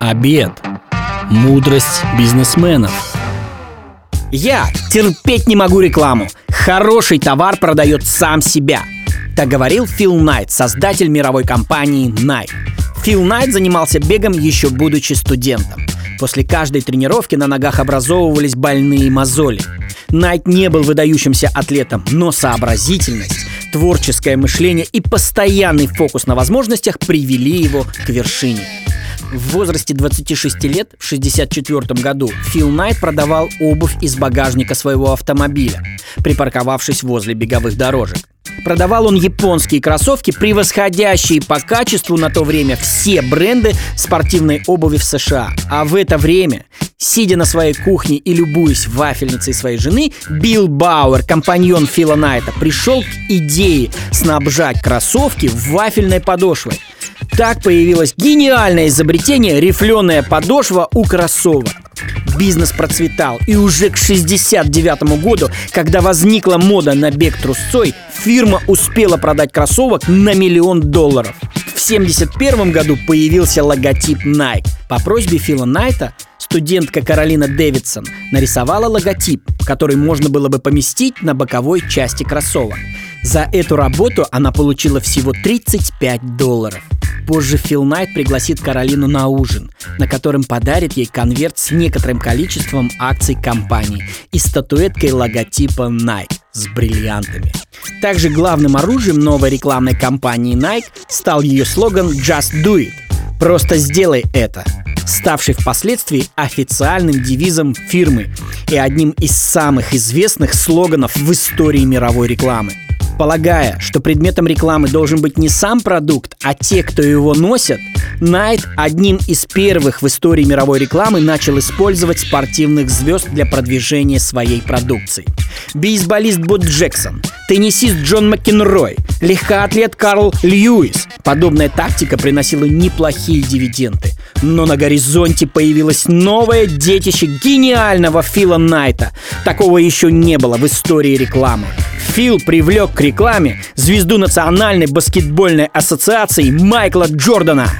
Обед. Мудрость бизнесменов. Я терпеть не могу рекламу. Хороший товар продает сам себя. Так говорил Фил Найт, создатель мировой компании Nike. Фил Найт занимался бегом еще будучи студентом. После каждой тренировки на ногах образовывались больные мозоли. Найт не был выдающимся атлетом, но сообразительность, творческое мышление и постоянный фокус на возможностях привели его к вершине. В возрасте 26 лет, в 1964 году, Фил Найт продавал обувь из багажника своего автомобиля, припарковавшись возле беговых дорожек. Продавал он японские кроссовки, превосходящие по качеству на то время все бренды спортивной обуви в США. А в это время, сидя на своей кухне и любуясь вафельницей своей жены, Билл Бауэр, компаньон Фила Найта, пришел к идее снабжать кроссовки вафельной подошвой. Так появилось гениальное изобретение рифленая подошва у кроссовок. Бизнес процветал, и уже к 69 году, когда возникла мода на бег трусцой, фирма успела продать кроссовок на миллион долларов. В 71 году появился логотип Nike. По просьбе Фила Найта студентка Каролина Дэвидсон нарисовала логотип, который можно было бы поместить на боковой части кроссовок. За эту работу она получила всего 35 долларов. Позже Фил Найт пригласит Каролину на ужин, на котором подарит ей конверт с некоторым количеством акций компании и статуэткой логотипа Nike с бриллиантами. Также главным оружием новой рекламной кампании Nike стал ее слоган «Just do it» – «Просто сделай это», ставший впоследствии официальным девизом фирмы и одним из самых известных слоганов в истории мировой рекламы – Полагая, что предметом рекламы должен быть не сам продукт, а те, кто его носят, Найт одним из первых в истории мировой рекламы начал использовать спортивных звезд для продвижения своей продукции. Бейсболист Бот Джексон, теннисист Джон Макенрой, легкоатлет Карл Льюис. Подобная тактика приносила неплохие дивиденды. Но на горизонте появилось новое детище гениального Фила Найта. Такого еще не было в истории рекламы. Фил привлек к рекламе звезду Национальной баскетбольной ассоциации Майкла Джордана.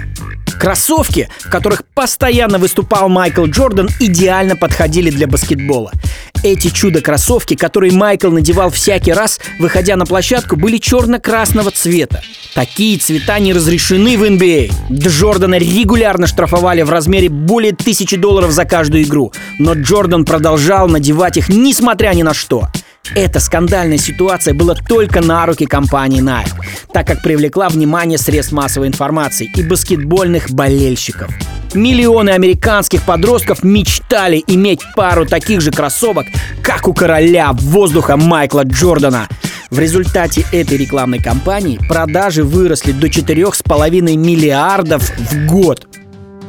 Кроссовки, в которых постоянно выступал Майкл Джордан, идеально подходили для баскетбола. Эти чудо-кроссовки, которые Майкл надевал всякий раз, выходя на площадку, были черно-красного цвета. Такие цвета не разрешены в NBA. А. Джордана регулярно штрафовали в размере более тысячи долларов за каждую игру, но Джордан продолжал надевать их несмотря ни на что. Эта скандальная ситуация была только на руки компании Nike, так как привлекла внимание средств массовой информации и баскетбольных болельщиков. Миллионы американских подростков мечтали иметь пару таких же кроссовок, как у короля воздуха Майкла Джордана. В результате этой рекламной кампании продажи выросли до 4,5 миллиардов в год.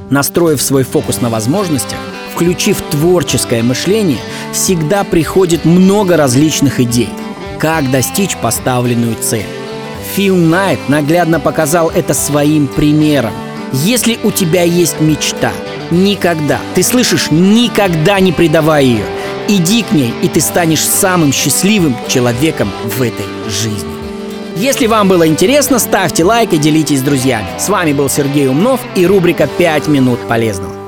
Настроив свой фокус на возможностях, включив творческое мышление, всегда приходит много различных идей, как достичь поставленную цель. Фил Найт наглядно показал это своим примером. Если у тебя есть мечта, никогда, ты слышишь, никогда не предавай ее. Иди к ней, и ты станешь самым счастливым человеком в этой жизни. Если вам было интересно, ставьте лайк и делитесь с друзьями. С вами был Сергей Умнов и рубрика «5 минут полезного».